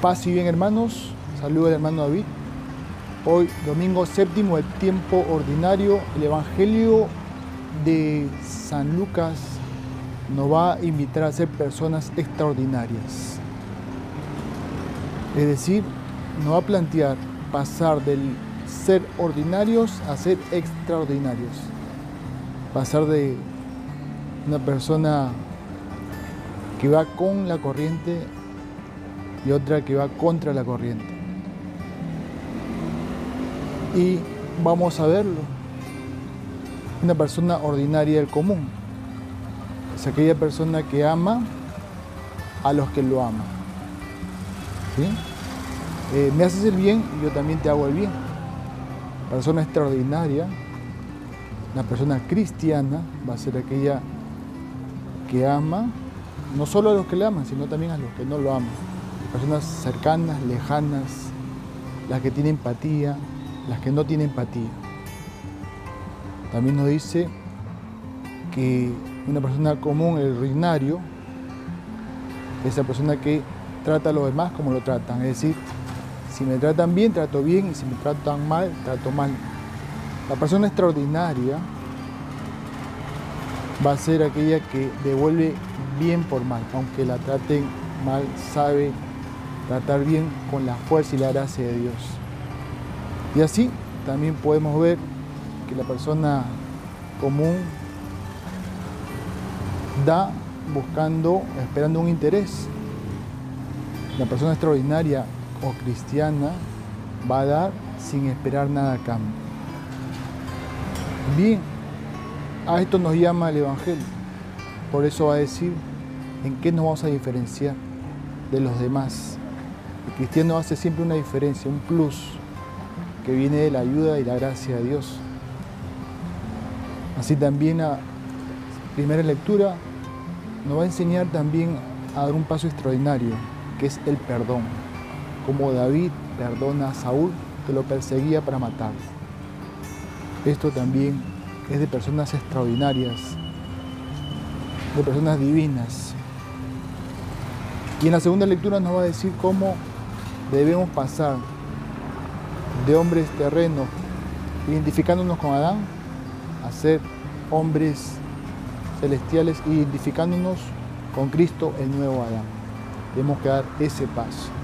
Paz y bien hermanos, saludos al hermano David. Hoy, domingo séptimo del tiempo ordinario, el Evangelio de San Lucas nos va a invitar a ser personas extraordinarias. Es decir, nos va a plantear pasar del ser ordinarios a ser extraordinarios. Pasar de una persona que va con la corriente y otra que va contra la corriente. Y vamos a verlo. Una persona ordinaria del común. Es aquella persona que ama a los que lo aman. Eh, me haces el bien y yo también te hago el bien. Persona extraordinaria, una persona cristiana va a ser aquella que ama no solo a los que le aman, sino también a los que no lo aman. Personas cercanas, lejanas, las que tienen empatía, las que no tienen empatía. También nos dice que una persona común, el ordinario, es esa persona que trata a los demás como lo tratan. Es decir, si me tratan bien, trato bien, y si me tratan mal, trato mal. La persona extraordinaria va a ser aquella que devuelve bien por mal, aunque la traten mal, sabe tratar bien con la fuerza y la gracia de Dios. Y así también podemos ver que la persona común da buscando, esperando un interés. La persona extraordinaria o cristiana va a dar sin esperar nada a cambio. Bien, a esto nos llama el Evangelio. Por eso va a decir en qué nos vamos a diferenciar de los demás. El cristiano hace siempre una diferencia, un plus, que viene de la ayuda y la gracia de Dios. Así también a primera lectura nos va a enseñar también a dar un paso extraordinario, que es el perdón, como David perdona a Saúl que lo perseguía para matarlo. Esto también es de personas extraordinarias, de personas divinas. Y en la segunda lectura nos va a decir cómo debemos pasar de hombres terrenos, identificándonos con Adán, a ser hombres celestiales, identificándonos con Cristo, el nuevo Adán. Tenemos que dar ese paso.